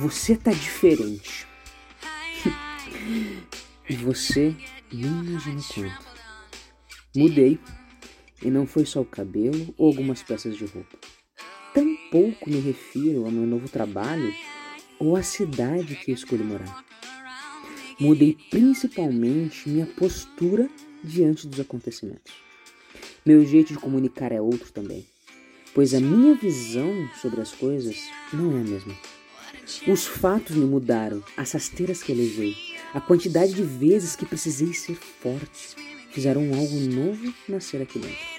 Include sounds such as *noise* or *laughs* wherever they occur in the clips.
Você tá diferente. e *laughs* você nem imagina quanto. Mudei. E não foi só o cabelo ou algumas peças de roupa. Tampouco me refiro ao meu novo trabalho ou à cidade que escolhi morar. Mudei principalmente minha postura diante dos acontecimentos. Meu jeito de comunicar é outro também, pois a minha visão sobre as coisas não é a mesma. Os fatos me mudaram, as rasteiras que levei, a quantidade de vezes que precisei ser forte, fizeram algo novo nascer aqui dentro.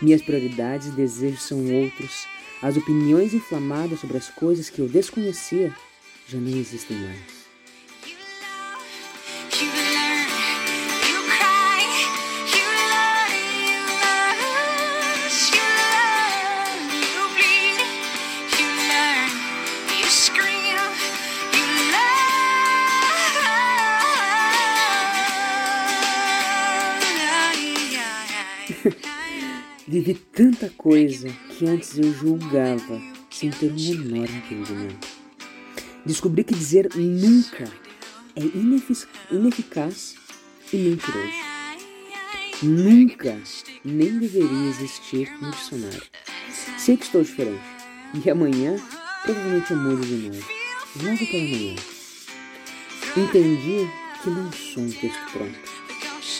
Minhas prioridades e desejos são outros. As opiniões inflamadas sobre as coisas que eu desconhecia já não existem mais. *laughs* Vivi tanta coisa que antes eu julgava sem ter o menor entendimento. Descobri que dizer nunca é ineficaz e mentiroso. Nunca nem deveria existir no dicionário. Sei que estou diferente. E amanhã provavelmente eu mudo de novo. Logo pela manhã. Entendi que não sou um texto pronto.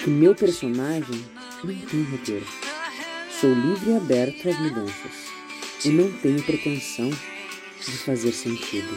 Que meu personagem fim tem roteiro. Sou livre e aberto às mudanças. E não tenho pretensão de fazer sentido.